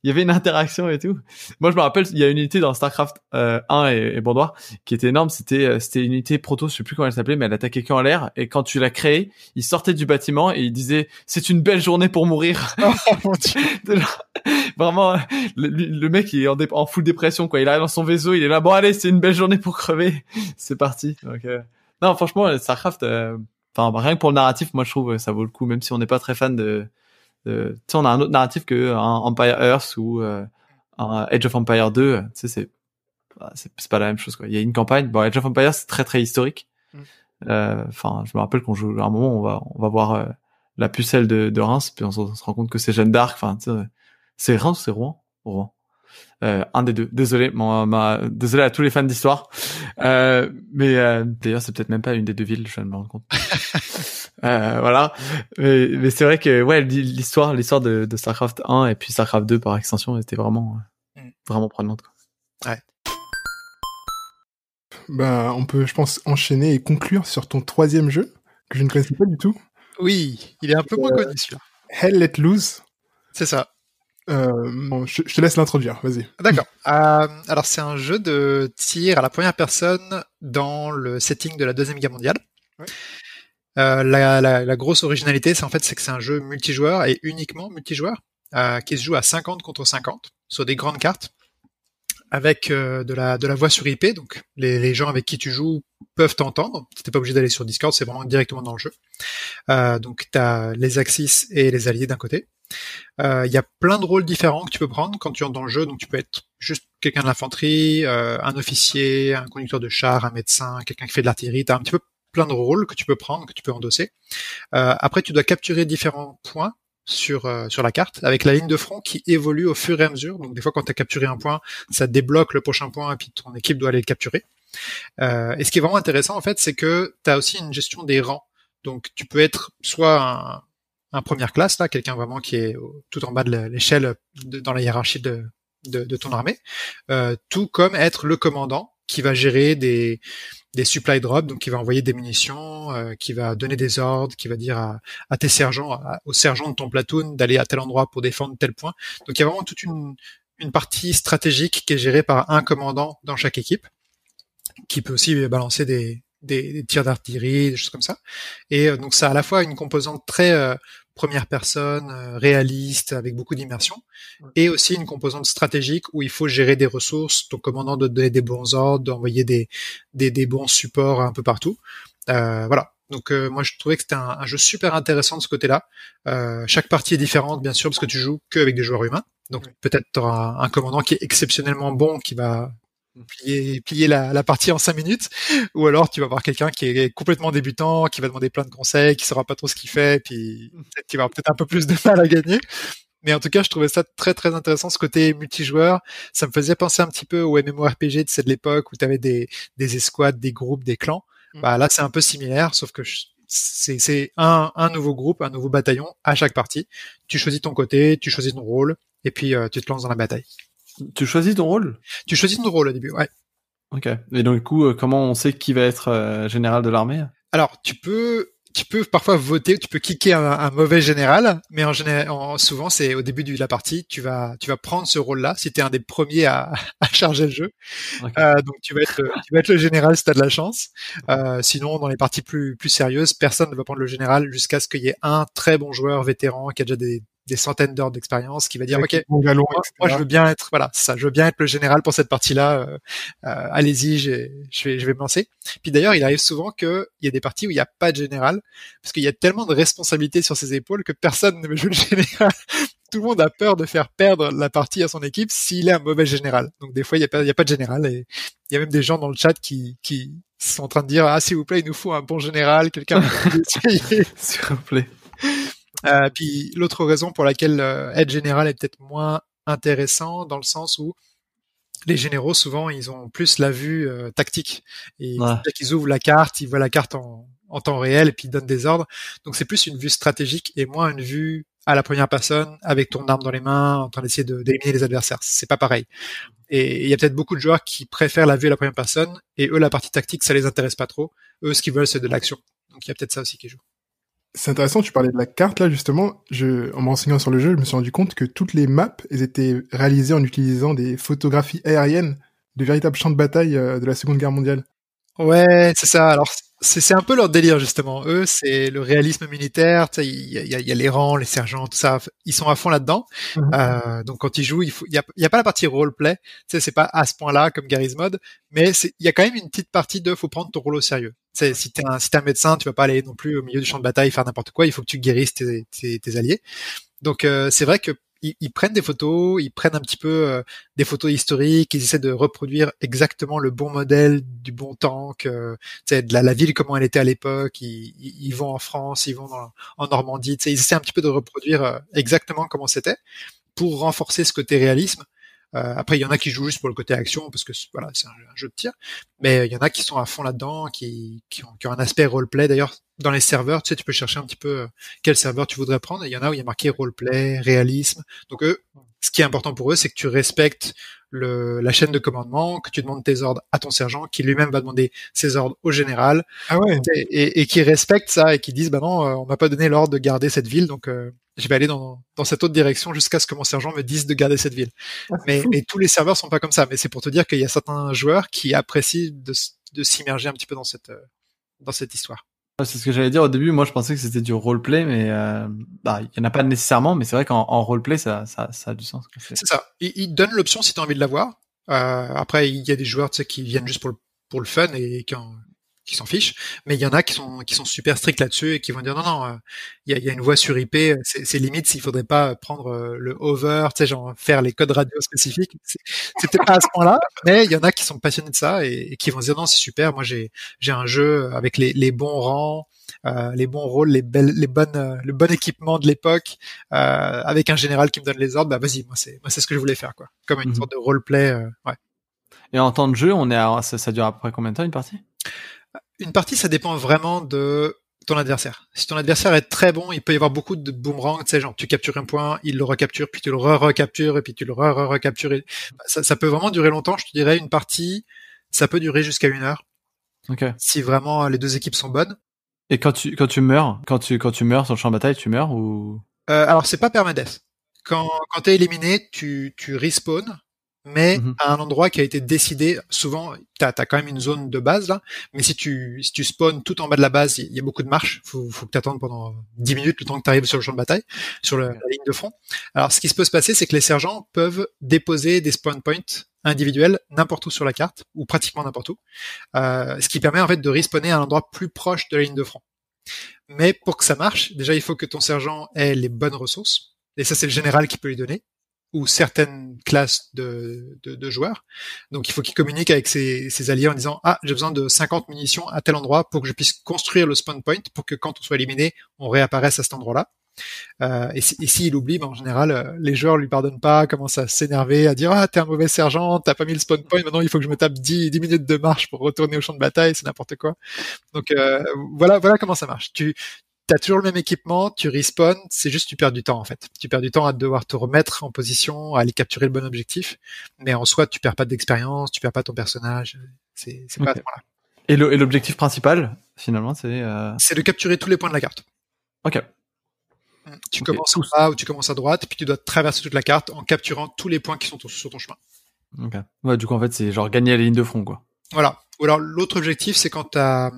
il y avait une interaction et tout. Moi je me rappelle, il y a une unité dans Starcraft euh, 1 et, et Bordeaux qui était énorme. C'était euh, c'était une unité proto, je sais plus comment elle s'appelait, mais elle attaquait qu'en l'air. Et quand tu l'as créée, il sortait du bâtiment et il disait c'est une belle journée pour mourir. Oh mon dieu. Genre, Vraiment, le, le mec il est en, en full dépression quoi. Il arrive dans son vaisseau, il est là bon allez c'est une belle journée pour crever. c'est parti. Donc, euh, non franchement Starcraft. euh, Enfin, bah, rien que pour le narratif, moi je trouve que ça vaut le coup, même si on n'est pas très fan de. de... Tu sais, on a un autre narratif que un Empire Earth ou euh, un Age of Empire 2. euh, Tu sais, c'est bah, c'est c'est pas la même chose quoi. Il y a une campagne. Bon, Age of Empire c'est très très historique. Mm. Euh, Enfin, je me rappelle qu'on joue à un moment, on va on va voir euh, la pucelle de, de Reims, puis on, se- on se rend compte que c'est Jeanne d'Arc. Enfin, tu sais, c'est Reims ou c'est Rouen? Rouen. Euh, un des deux. Désolé, ma, ma- désolé à tous les fans d'histoire. Euh, mais euh, d'ailleurs, c'est peut-être même pas une des deux villes, je viens de me rendre compte. euh, voilà. Mais, mais c'est vrai que ouais, l'histoire, l'histoire de, de Starcraft 1 et puis Starcraft 2 par extension était vraiment, Mm. vraiment prenante. Quoi. Bah, on peut, je pense, enchaîner et conclure sur ton troisième jeu, que je ne connaissais pas du tout. Oui, il est un peu moins Euh, connu celui-là. Hell Let Loose. C'est ça. Euh, bon, je, je te laisse l'introduire, vas-y. D'accord. Euh, alors c'est un jeu de tir à la première personne dans le setting de la deuxième guerre mondiale. Ouais. Euh, la, la, la grosse originalité, c'est en fait c'est que c'est un jeu multijoueur et uniquement multijoueur euh, qui se joue à 50 contre 50 sur des grandes cartes avec euh, de la de la voix sur IP. Donc les, les gens avec qui tu joues peuvent t'entendre. T'es pas obligé d'aller sur Discord, c'est vraiment directement dans le jeu. Euh, donc t'as les Axis et les alliés d'un côté. Euh, Il y a plein de rôles différents que tu peux prendre quand tu entres dans le jeu. Donc tu peux être juste quelqu'un de l'infanterie, euh, un officier, un conducteur de char, un médecin, quelqu'un qui fait de l'artillerie. Tu as un petit peu plein de rôles que tu peux prendre, que tu peux endosser. Euh, après, tu dois capturer différents points sur euh, sur la carte avec la ligne de front qui évolue au fur et à mesure. Donc des fois, quand tu as capturé un point, ça débloque le prochain point et puis ton équipe doit aller le capturer. Euh, et ce qui est vraiment intéressant en fait, c'est que tu as aussi une gestion des rangs. Donc tu peux être soit un, un première classe là, quelqu'un vraiment qui est tout en bas de l'échelle dans la hiérarchie de, de, de ton armée, euh, tout comme être le commandant qui va gérer des des supply drops, donc qui va envoyer des munitions, euh, qui va donner des ordres, qui va dire à, à tes sergents, aux sergents de ton platoon d'aller à tel endroit pour défendre tel point. Donc il y a vraiment toute une une partie stratégique qui est gérée par un commandant dans chaque équipe, qui peut aussi balancer des des, des tirs d'artillerie, des choses comme ça. Et euh, donc ça a à la fois une composante très euh, première personne, euh, réaliste, avec beaucoup d'immersion, et aussi une composante stratégique où il faut gérer des ressources, ton commandant de donner des bons ordres, d'envoyer des, des, des bons supports un peu partout. Euh, voilà. Donc euh, moi je trouvais que c'était un, un jeu super intéressant de ce côté-là. Euh, chaque partie est différente bien sûr parce que tu joues que avec des joueurs humains. Donc peut-être tu auras un commandant qui est exceptionnellement bon qui va plier, plier la, la partie en cinq minutes, ou alors tu vas avoir quelqu'un qui est complètement débutant, qui va demander plein de conseils, qui saura pas trop ce qu'il fait, puis peut-être qu'il va peut-être un peu plus de mal à gagner. Mais en tout cas, je trouvais ça très très intéressant ce côté multijoueur. Ça me faisait penser un petit peu au MMORPG de cette l'époque où tu avais des, des escouades, des groupes, des clans. Mm. Bah là, c'est un peu similaire, sauf que je- c'est un, un nouveau groupe, un nouveau bataillon à chaque partie. Tu choisis ton côté, tu choisis ton rôle, et puis euh, tu te lances dans la bataille. Tu choisis ton rôle? Tu choisis ton rôle au début, ouais. Ok. Et donc du coup, euh, comment on sait qui va être euh, général de l'armée? Alors, tu peux, tu peux parfois voter, tu peux kicker un, un mauvais général, mais en général, en- souvent, c'est au début de la partie, tu vas, tu vas prendre ce rôle-là si tu es un des premiers à, à charger le jeu. Euh, donc, tu vas être, le, tu vas être le général si tu as de la chance. Euh, sinon, dans les parties plus, plus sérieuses, personne ne va prendre le général jusqu'à ce qu'il y ait un très bon joueur vétéran qui a déjà des, des centaines d'heures d'expérience qui va dire, Avec OK, moi, je veux bien être voilà ça je veux bien être le général pour cette partie-là euh, euh, allez-y je vais je vais me lancer. Puis d'ailleurs il arrive souvent que il y a des parties où il n'y a pas de général parce qu'il y a tellement de responsabilités sur ses épaules que personne ne veut jouer le général. Tout le monde a peur de faire perdre la partie à son équipe s'il est un mauvais général. Donc des fois il y a pas il y a pas de général et il y a même des gens dans le chat qui qui sont en train de dire ah s'il vous plaît il nous faut un bon général quelqu'un S'il vous plaît. Euh, puis l'autre raison pour laquelle euh, être général est peut-être moins intéressant dans le sens où les généraux souvent ils ont plus la vue euh, tactique et Ouais. dès qu'ils ouvrent la carte ils voient la carte en, en temps réel et puis il donne des ordres. Donc c'est plus une vue stratégique et moins une vue à la première personne avec ton arme dans les mains en train d'essayer d'éliminer les adversaires. C'est pas pareil. Et il y a peut-être beaucoup de joueurs qui préfèrent la vue à la première personne et eux la partie tactique ça les intéresse pas trop. Eux ce qu'ils veulent c'est de l'action. Donc il y a peut-être ça aussi qui joue. C'est intéressant, tu parlais de la carte là justement. Je, en me renseignant sur le jeu, je me suis rendu compte que toutes les maps elles étaient réalisées en utilisant des photographies aériennes de véritables champs de bataille euh, de la Seconde Guerre mondiale. Ouais, c'est ça. Alors c'est un peu leur délire justement. Eux, c'est le réalisme militaire. Il y a, y a, les rangs, les sergents, tout ça. Ils sont à fond là-dedans. Mhm. euh, donc quand ils jouent, il faut, il y a, y a, pas la partie roleplay. C'est pas à ce point-là comme Gary's Mod, mais il y a quand même une petite partie de faut prendre ton rôle au sérieux. Sais, si t'es un, si es un médecin, tu vas pas aller non plus au milieu du champ de bataille faire n'importe quoi. Il faut que tu guérisses tes, tes, tes alliés. Donc euh, c'est vrai que ils, prennent des photos, ils prennent un petit peu euh, des photos historiques, ils essaient de reproduire exactement le bon modèle du bon tank, euh, de la, la, ville comment elle était à l'époque. Ils, ils, vont en France, ils vont en Normandie, ils essaient un petit peu de reproduire euh, exactement comment c'était pour renforcer ce côté réalisme. Euh, après, il y en a qui jouent juste pour le côté action parce que voilà, c'est un, jeu de tir. Mais il y en a qui sont à fond là-dedans, qui, qui, ont, qui ont un aspect roleplay. D'ailleurs, dans les serveurs, tu sais, tu peux chercher un petit peu euh, quel serveur tu voudrais prendre. Il y en a où il y a marqué roleplay, réalisme. Donc eux, ce qui est important pour eux, c'est que tu respectes le, la chaîne de commandement, que tu demandes tes ordres à ton sergent, qui lui-même va demander ses ordres au général, ah ouais. et, et, qui respecte ça et qui disent bah non, euh, on m'a pas donné l'ordre de garder cette ville, donc euh, je vais aller dans, dans cette autre direction jusqu'à ce que mon sergent me dise de garder cette ville. Ah, mais, mais, tous les serveurs sont pas comme ça, mais c'est pour te dire qu'il y a certains joueurs qui apprécient de, de s'immerger un petit peu dans cette dans cette histoire. C'est ce que j'allais dire au début. Moi, je pensais que c'était du roleplay, mais euh, bah, il y en a pas nécessairement. Mais c'est vrai qu'en roleplay, ça, ça, ça a du sens. C'est ça. Il, il donne l'option si tu as envie de l'avoir. Euh, après, il y a des joueurs tu sais, qui viennent juste pour le, pour le fun et qui, en, qui s'en fichent, mais il y en a qui sont qui sont super stricts là-dessus et qui vont dire non non, euh, il y, a, y, a, une voix sur IP, c'est limite s'il faudrait pas prendre euh, le over, tu sais genre faire les codes radio spécifiques. C'était pas à ce point-là, mais il y en a qui sont passionnés de ça et, et qui vont dire non c'est super, moi j'ai j'ai un jeu avec les, les bons rangs, euh, les bons rôles, les belles, les bonnes, euh, le bon équipement de l'époque, euh, avec un général qui me donne les ordres, bah vas-y, moi c'est moi c'est ce que je voulais faire quoi, comme une mhm. sorte de roleplay, ouais. Et en temps de jeu, on est à, ça, ça dure après combien de temps une partie? Une partie, ça dépend vraiment de ton adversaire. Si ton adversaire est très bon, il peut y avoir beaucoup de boomerangs, tu sais, genre tu captures un point, il le recapture, puis tu le re-recaptures, et puis tu le re-recaptures. Ça, ça peut vraiment durer longtemps. Je te dirais une partie, ça peut durer jusqu'à une heure. Ok. Si vraiment les deux équipes sont bonnes. Et quand tu quand tu meurs, quand tu quand tu meurs sur le champ de bataille, tu meurs ou? Euh, Alors c'est pas permadeath. Quand quand t'es éliminé, tu tu respawns mais mhm. à un endroit qui a été décidé. Souvent, tu as, quand même une zone de base là, mais si tu si tu spawns tout en bas de la base, il y a beaucoup de marches. Faut faut que tu attendes pendant 10 minutes le temps que tu arrives sur le champ de bataille, sur la ligne de front. Alors, ce qui se peut se passer, c'est que les sergents peuvent déposer des spawn points individuels n'importe où sur la carte ou pratiquement n'importe où, euh, ce qui permet en fait de respawner à un endroit plus proche de la ligne de front. Mais pour que ça marche, déjà il faut que ton sergent ait les bonnes ressources. Et ça, c'est le général qui peut lui donner ou certaines classes de, de, de joueurs. Donc il faut qu'il communique avec ses, ses, alliés en disant ah j'ai besoin de 50 munitions à tel endroit pour que je puisse construire le spawn point pour que quand on soit éliminé on réapparaisse à cet endroit-là. Euh, et s'il si, oublie, ben, en général, euh, les joueurs lui pardonnent pas, commencent à s'énerver, à dire ah t'es un mauvais sergent, t'as pas mis le spawn point, maintenant il faut que je me tape 10, 10 minutes de marche pour retourner au champ de bataille, c'est n'importe quoi. Donc euh, voilà, voilà comment ça marche. Tu t'as toujours le même équipement, tu respawn, c'est juste tu perds du temps en fait. Tu perds du temps à devoir te remettre en position, à aller capturer le bon objectif, mais en soi tu perds pas d'expérience, tu perds pas ton personnage, c'est pas à ce point-là. Et l'objectif principal finalement c'est euh... C'est de capturer tous les points de la carte. Ok. Tu commences en bas ou tu commences à droite, puis tu dois traverser toute la carte en capturant tous les points qui sont sur ton chemin. Ok. Ouais, du coup en fait c'est genre gagner la ligne de front quoi. Voilà. Ou alors l'autre objectif c'est quand t'as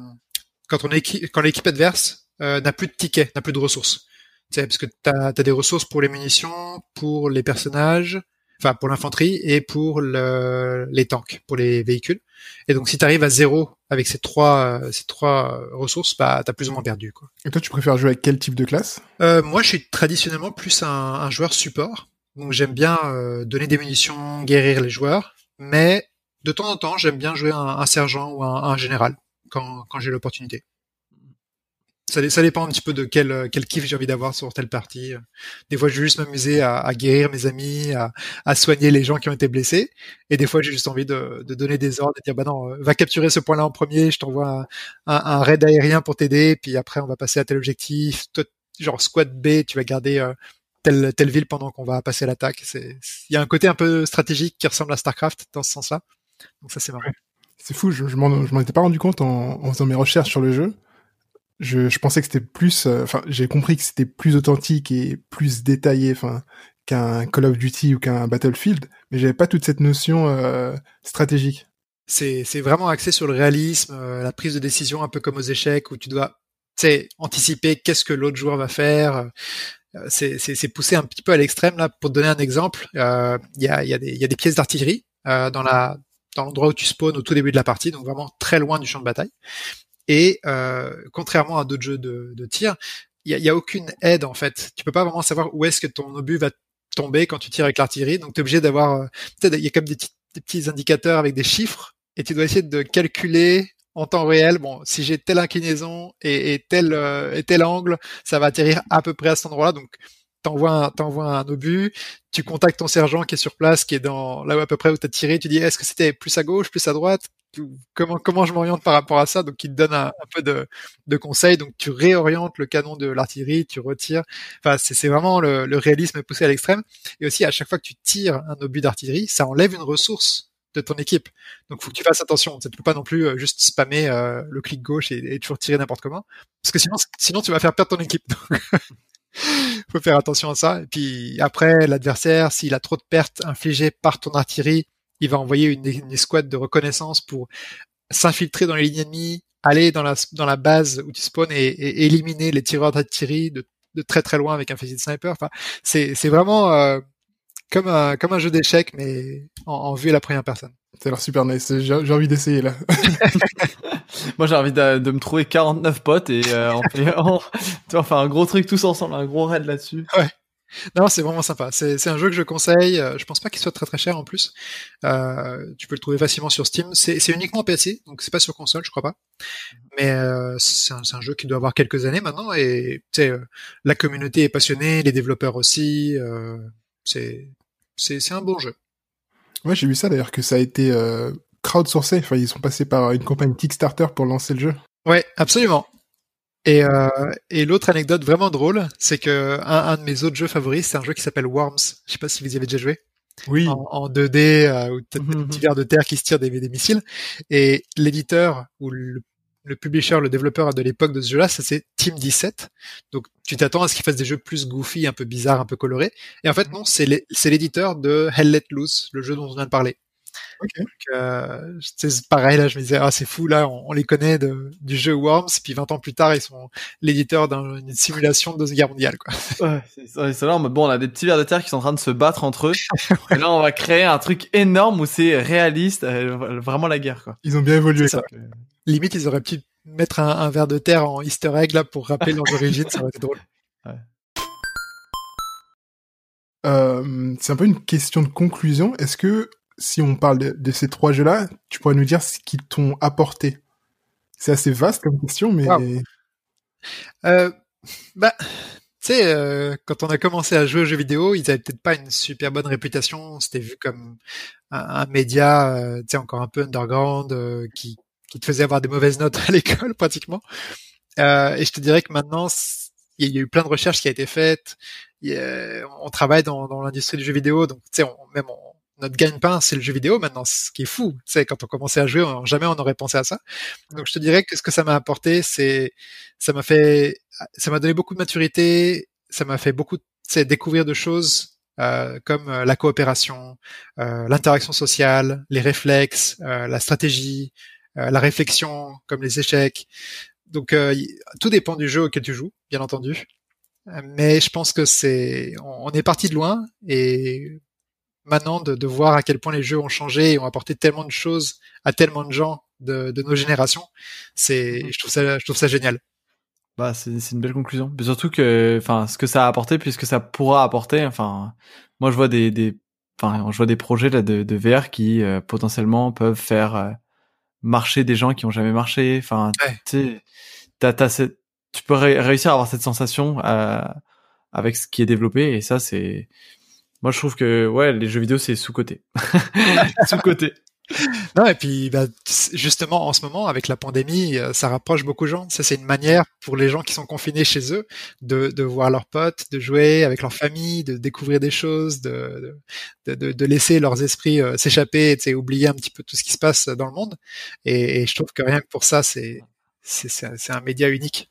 quand on équipe quand l'équipe adverse euh, n'a plus de tickets, n'a plus de ressources. Tu sais, parce que tu as, des ressources pour les munitions, pour les personnages, enfin pour l'infanterie et pour le, les tanks, pour les véhicules. Et donc si tu arrives à zéro avec ces trois ces trois ressources, bah t'as plus ou moins perdu quoi. Et toi tu préfères jouer avec quel type de classe? Euh, Moi je suis traditionnellement plus un, un joueur support. Donc j'aime bien euh, donner des munitions, guérir les joueurs, mais de temps en temps j'aime bien jouer un, un sergent ou un, un général quand, quand j'ai l'opportunité ça, dépend un petit peu de quel, quel kiff j'ai envie d'avoir sur telle partie. Des fois, je veux juste m'amuser à, à, guérir mes amis, à, à, soigner les gens qui ont été blessés. Et des fois, j'ai juste envie de, donner des ordres, de dire, bah non, va capturer ce point-là en premier, je t'envoie un, raid aérien pour t'aider, puis après, on va passer à tel objectif. Toi, genre squad B, tu vas garder euh, telle, telle ville pendant qu'on va passer l'attaque. C'est, il y a un côté un peu stratégique qui ressemble à StarCraft dans ce sens-là. Donc ça, c'est marrant. C'est fou, je, je m'en étais pas rendu compte en faisant mes recherches sur le jeu je, je pensais que c'était plus, euh, enfin, j'ai compris que c'était plus authentique et plus détaillé, enfin, qu'un Call of Duty ou qu'un Battlefield, mais j'avais pas toute cette notion euh, stratégique. C'est, c'est vraiment axé sur le réalisme, euh, la prise de décision, un peu comme aux échecs, où tu dois, tu anticiper qu'est-ce que l'autre joueur va faire. C'est, c'est, c'est poussé un petit peu à l'extrême là. Pour te donner un exemple, il y a, y, a des, y a des pièces d'artillerie dans la dans l'endroit où tu spawns au tout début de la partie, donc vraiment très loin du champ de bataille. Et euh, contrairement à d'autres jeux de, de tir, il y a, a, aucune aide en fait. Tu peux pas vraiment savoir où est-ce que ton obus va tomber quand tu tires avec l'artillerie. Donc tu es obligé d'avoir, euh, il y a comme des, des, petits indicateurs avec des chiffres et tu dois essayer de calculer en temps réel. Bon, si j'ai telle inclinaison et, et tel euh, et tel angle, ça va atterrir à peu près à cet endroit-là. Donc t'envoies un, un obus, tu contactes ton sergent qui est sur place, qui est dans là où à peu près où t'as tiré, tu dis est-ce que c'était plus à gauche, plus à droite, comment comment je m'oriente par rapport à ça. Donc il te donne un, peu de, de conseils. Donc tu réorientes le canon de l'artillerie tu retires. Enfin c'est vraiment le, le, réalisme poussé à l'extrême. Et aussi à chaque fois que tu tires un obus d'artillerie ça enlève une ressource de ton équipe. Donc faut que tu fasses attention. Tu peux pas non plus euh, juste spammer euh, le clic gauche et, et toujours tirer n'importe comment. Parce que sinon sinon tu vas faire perdre ton équipe. Faut faire attention à ça. Et puis après l'adversaire s'il a trop de pertes infligées par ton artillerie il va envoyer une, une escouade de reconnaissance pour s'infiltrer dans les lignes ennemies, aller dans la, dans la base où tu spawns et, et éliminer les tireurs d'artillerie de, de très très loin avec un fusil de sniper. Enfin, c'est, c'est vraiment euh, comme un, comme un jeu d'échecs, mais en, en vue à la première personne. Ça a l'air super nice. J'ai, j'ai envie d'essayer là. Moi, j'ai envie de, de, me trouver 49 potes et euh, on, fait, on, tu vois, un gros truc tous ensemble, un gros raid là-dessus. Ouais. Non, c'est vraiment sympa. C'est un jeu que je conseille. Euh, je pense pas qu'il soit très très cher en plus. Euh, tu peux le trouver facilement sur Steam. C'est uniquement PC, donc c'est pas sur console, je crois pas. Mais euh, c'est un, un, jeu qui doit avoir quelques années maintenant et euh, la communauté est passionnée, les développeurs aussi. C'est un bon jeu. Ouais, j'ai vu ça d'ailleurs que ça a été crowdsourcé. Enfin, ils sont passés par une compagnie Kickstarter pour lancer le jeu. Ouais, absolument. Et, euh, et l'autre anecdote vraiment drôle, c'est que un, un, de mes autres jeux favoris, c'est un jeu qui s'appelle Worms. Je sais pas si vous y avez déjà joué. Oui. En, en 2D, euh, où t'as des petits vers de terre qui se tirent des, des missiles. Et l'éditeur ou le, le, publisher, le développeur de l'époque de ce jeu-là, ça c'est Team 17. Donc tu t'attends à ce qu'il fasse des jeux plus goofy, un peu bizarres, un peu colorés. Et en fait non, c'est l'éditeur de Hell Let Loose, le jeu dont on vient de parler. Okay. Donc, euh, c'est pareil là, je me disais ah c'est fou là, on, on les connaît de, du jeu Worms, puis 20 ans plus tard ils sont l'éditeur d'une simulation de Deuxième Guerre mondiale quoi. Ouais, c'est là, bon on a des petits vers de terre qui sont en train de se battre entre eux. ouais. Et là on va créer un truc énorme où c'est réaliste, euh, vraiment la guerre quoi. Ils ont bien évolué ça. Limite ils auraient pu mettre un, un ver de terre en Easter egg là pour rappeler leurs origines, ça aurait été drôle. Ouais. Euh, c'est un peu une question de conclusion. Est-ce que si on parle de, de ces trois jeux-là, tu pourrais nous dire ce qu'ils t'ont apporté C'est assez vaste comme question, mais... Wow. Euh, bah, tu sais, euh, quand on a commencé à jouer aux jeux vidéo, ils avaient peut-être pas une super bonne réputation. C'était vu comme un, un média, euh, tu sais, encore un peu underground, euh, qui, qui te faisait avoir des mauvaises notes à l'école pratiquement. Euh, et je te dirais que maintenant, il y a eu plein de recherches qui a été faites. on travaille dans, dans l'industrie du jeu vidéo, donc tu sais, même on, notre gagne-pain, c'est le jeu vidéo maintenant, ce qui est fou. Sais, quand on commençait à jouer, jamais on aurait pensé à ça. Donc, je te dirais que ce que ça m'a apporté, c'est, ça m'a fait, ça m'a donné beaucoup de maturité, ça m'a fait beaucoup, tu découvrir de choses euh, comme euh, la coopération, euh, l'interaction sociale, les réflexes, euh, la stratégie, euh, la réflexion, comme les échecs. Donc, euh, tout dépend du jeu auquel tu joues, bien entendu. Mais je pense que c'est, on est parti de loin et maintenant de, de, voir à quel point les jeux ont changé et ont apporté tellement de choses à tellement de gens de, de nos générations. C'est, je trouve ça, je trouve ça génial. Bah, c'est, une belle conclusion. Mais surtout que, enfin, ce que ça a apporté, puisque ça pourra apporter. Enfin, moi, je vois des, des, enfin, je vois des projets là de, de VR qui euh, potentiellement peuvent faire euh, marcher des gens qui ont jamais marché. Enfin, ouais. tu sais, t'as, t'as cette, tu peux réussir à avoir cette sensation euh, avec ce qui est développé et ça c'est moi je trouve que ouais les jeux vidéo c'est sous côté sous côté non et puis bah, justement en ce moment avec la pandémie euh, ça rapproche beaucoup de gens. Ça c'est une manière pour les gens qui sont confinés chez eux de, de voir leurs potes de jouer avec leur famille de découvrir des choses de de, de, de laisser leurs esprits euh, s'échapper et oublier un petit peu tout ce qui se passe dans le monde. Et, et je trouve que rien que pour ça c'est c'est un média unique.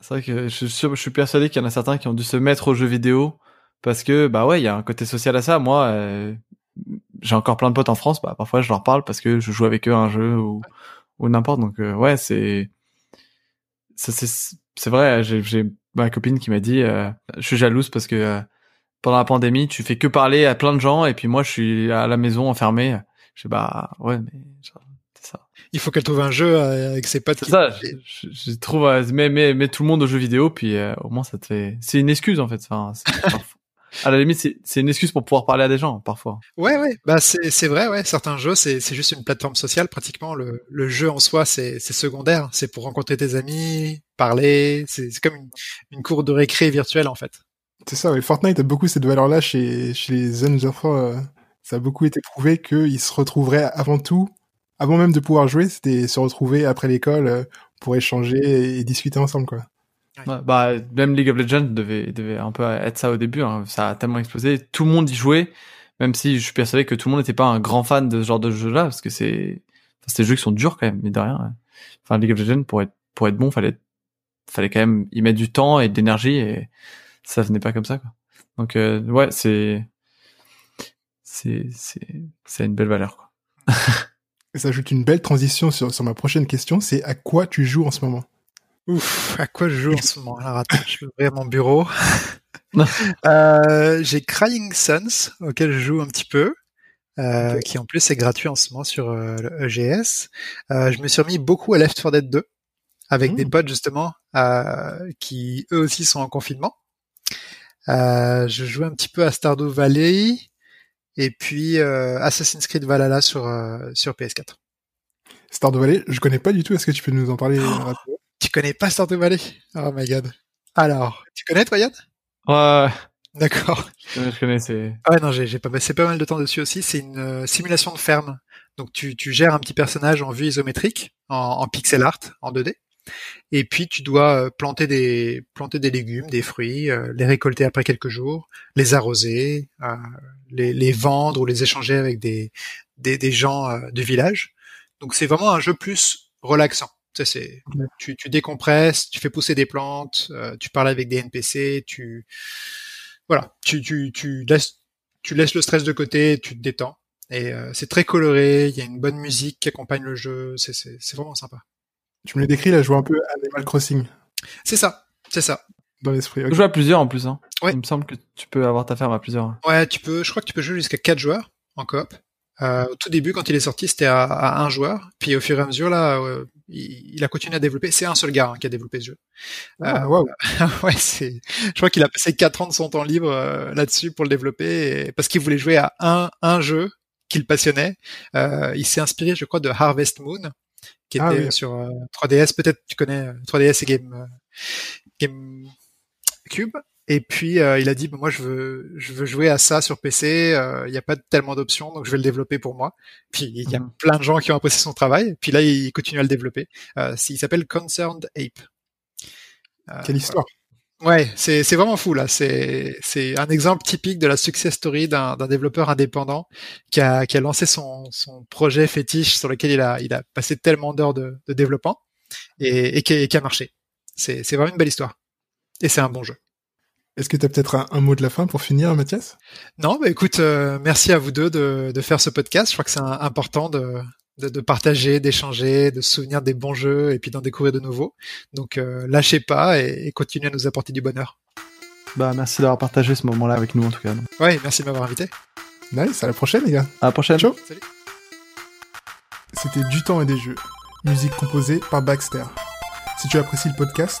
C'est vrai que je, je suis persuadé qu'il y en a certains qui ont dû se mettre aux jeux vidéo parce que bah ouais, il y a un côté social à ça. Moi, euh, j'ai encore plein de potes en France, bah parfois je leur parle parce que je joue avec eux à un jeu ou, ou n'importe. Donc euh, ouais, c'est c'est c'est vrai. J'ai ma copine qui m'a dit, euh, je suis jalouse parce que pendant la pandémie, tu fais que parler à plein de gens et puis moi, je suis à la maison enfermé. Je sais bah ouais, mais il faut qu'elle trouve un jeu euh, avec ses potes. C'est ça, je, je, trouve, euh, mais, mais, mais tout le monde au jeu vidéo, puis euh, au moins ça te fait. C'est une excuse en fait. Enfin, à la limite, c'est une excuse pour pouvoir parler à des gens parfois. Ouais, ouais, bah c'est vrai, ouais. Certains jeux, c'est juste une plateforme sociale pratiquement. Le le jeu en soi, c'est secondaire. C'est pour rencontrer tes amis, parler. C'est comme une, une cour de récré virtuelle en fait. C'est ça. Ouais. Fortnite a beaucoup cette valeur-là chez chez les jeunes enfants. ça a beaucoup été prouvé qu'ils se retrouveraient avant tout avant même de pouvoir jouer, c'était se retrouver après l'école euh, pour échanger et, discuter ensemble, quoi. Bah, même League of Legends devait, devait un peu être ça au début. Hein. Ça a tellement explosé. Tout le monde y jouait, même si je suis persuadé que tout le monde n'était pas un grand fan de ce genre de jeu-là, parce que c'est, enfin, c'est des jeux qui sont durs quand même, mais de rien. Enfin, League of Legends pour être pour être bon, fallait fallait quand même y mettre du temps et de l'énergie, et ça venait pas comme ça. Quoi. Donc euh, ouais, c'est c'est c'est c'est une belle valeur. Quoi. ça ajoute une belle transition sur, sur ma prochaine question, c'est à quoi tu joues en ce moment? Ouf, à quoi je joue en ce moment Alors attends, je vais ouvrir mon bureau. euh, j'ai Crying Suns, auquel je joue un petit peu, euh, qui en plus est gratuit en ce moment sur euh, le EGS. Euh, je me suis remis beaucoup à Left 4 Dead 2, avec des mmh. potes justement, euh, qui eux aussi sont en confinement. Euh, je joue un petit peu à Stardew Valley, et puis euh, Assassin's Creed Valhalla sur euh, sur PS4. Stardew Valley, je connais pas du tout. Est-ce que tu peux nous en parler oh, Tu connais pas Stardew Valley Oh my god. Alors, tu connais toi Yann? Ouais. D'accord. Je connais, c'est. Ah ouais, non, j'ai pas passé pas mal de temps dessus aussi. C'est une euh, simulation de ferme. Donc tu, tu gères un petit personnage en vue isométrique, en, en pixel art, en 2D. Et puis tu dois euh, planter des planter des légumes, des fruits, euh, les récolter après quelques jours, les arroser, euh, les, les, vendre ou les échanger avec des des, des gens du village. Donc c'est vraiment un jeu plus relaxant. Tu, tu décompresses, tu fais pousser des plantes, tu parles avec des NPC, tu voilà, tu tu tu laisses tu laisses le stress de côté, tu te détends. Et c'est très coloré, il y a une bonne musique qui accompagne le jeu, c'est vraiment sympa. Tu me le décris là, je vois un peu Animal Crossing. C'est ça, c'est ça. Dans l'esprit. Okay. Tu joues à plusieurs en plus. Hein. Ouais. Il me semble que tu peux avoir ta ferme à plusieurs. Ouais, tu peux. Je crois que tu peux jouer jusqu'à 4 joueurs en coop. Euh, au tout début, quand il est sorti, c'était à, à, un joueur. Puis au fur et à mesure, là, euh, il, a continué à développer. C'est un seul gars hein, qui a développé ce jeu. Euh, wow. ouais, c'est. Je crois qu'il a passé 4 ans de son temps libre euh, là-dessus pour le développer, et... parce qu'il voulait jouer à un un jeu qu'il passionnait. Euh, il s'est inspiré, je crois, de Harvest Moon, qui ah était sur 3DS. Euh, Peut-être tu connais 3DS et Game Game Cube. Et puis il a dit bah, moi je veux je veux jouer à ça sur PC. Il n'y a pas tellement d'options donc je vais le développer pour moi. Puis il y a mhm. plein de gens qui ont apprécié son travail. Puis là il continue à le développer. il s'appelle Concerned Ape. Quelle histoire. Ouais, c'est c'est vraiment fou là. C'est c'est un exemple typique de la success story d'un d'un développeur indépendant qui a qui a lancé son son projet fétiche sur lequel il a il a passé tellement d'heures de, de développement et et qui, qui a marché. C'est c'est vraiment une belle histoire et c'est un bon jeu. Est-ce que tu as peut-être un, un, mot de la fin pour finir, Mathias? Non, bah écoute, euh, merci à vous deux de, de faire ce podcast. Je crois que c'est important de, de, de partager, d'échanger, de se souvenir des bons jeux et puis d'en découvrir de nouveaux. Donc euh, lâchez pas et, et, continuez à nous apporter du bonheur. Bah merci d'avoir partagé ce moment-là avec nous en tout cas. Ouais, merci de m'avoir invité. Nice, à la prochaine les gars. À la prochaine. Ciao. Salut. C'était Du temps et des jeux. Musique composée par Baxter. Si tu apprécies le podcast,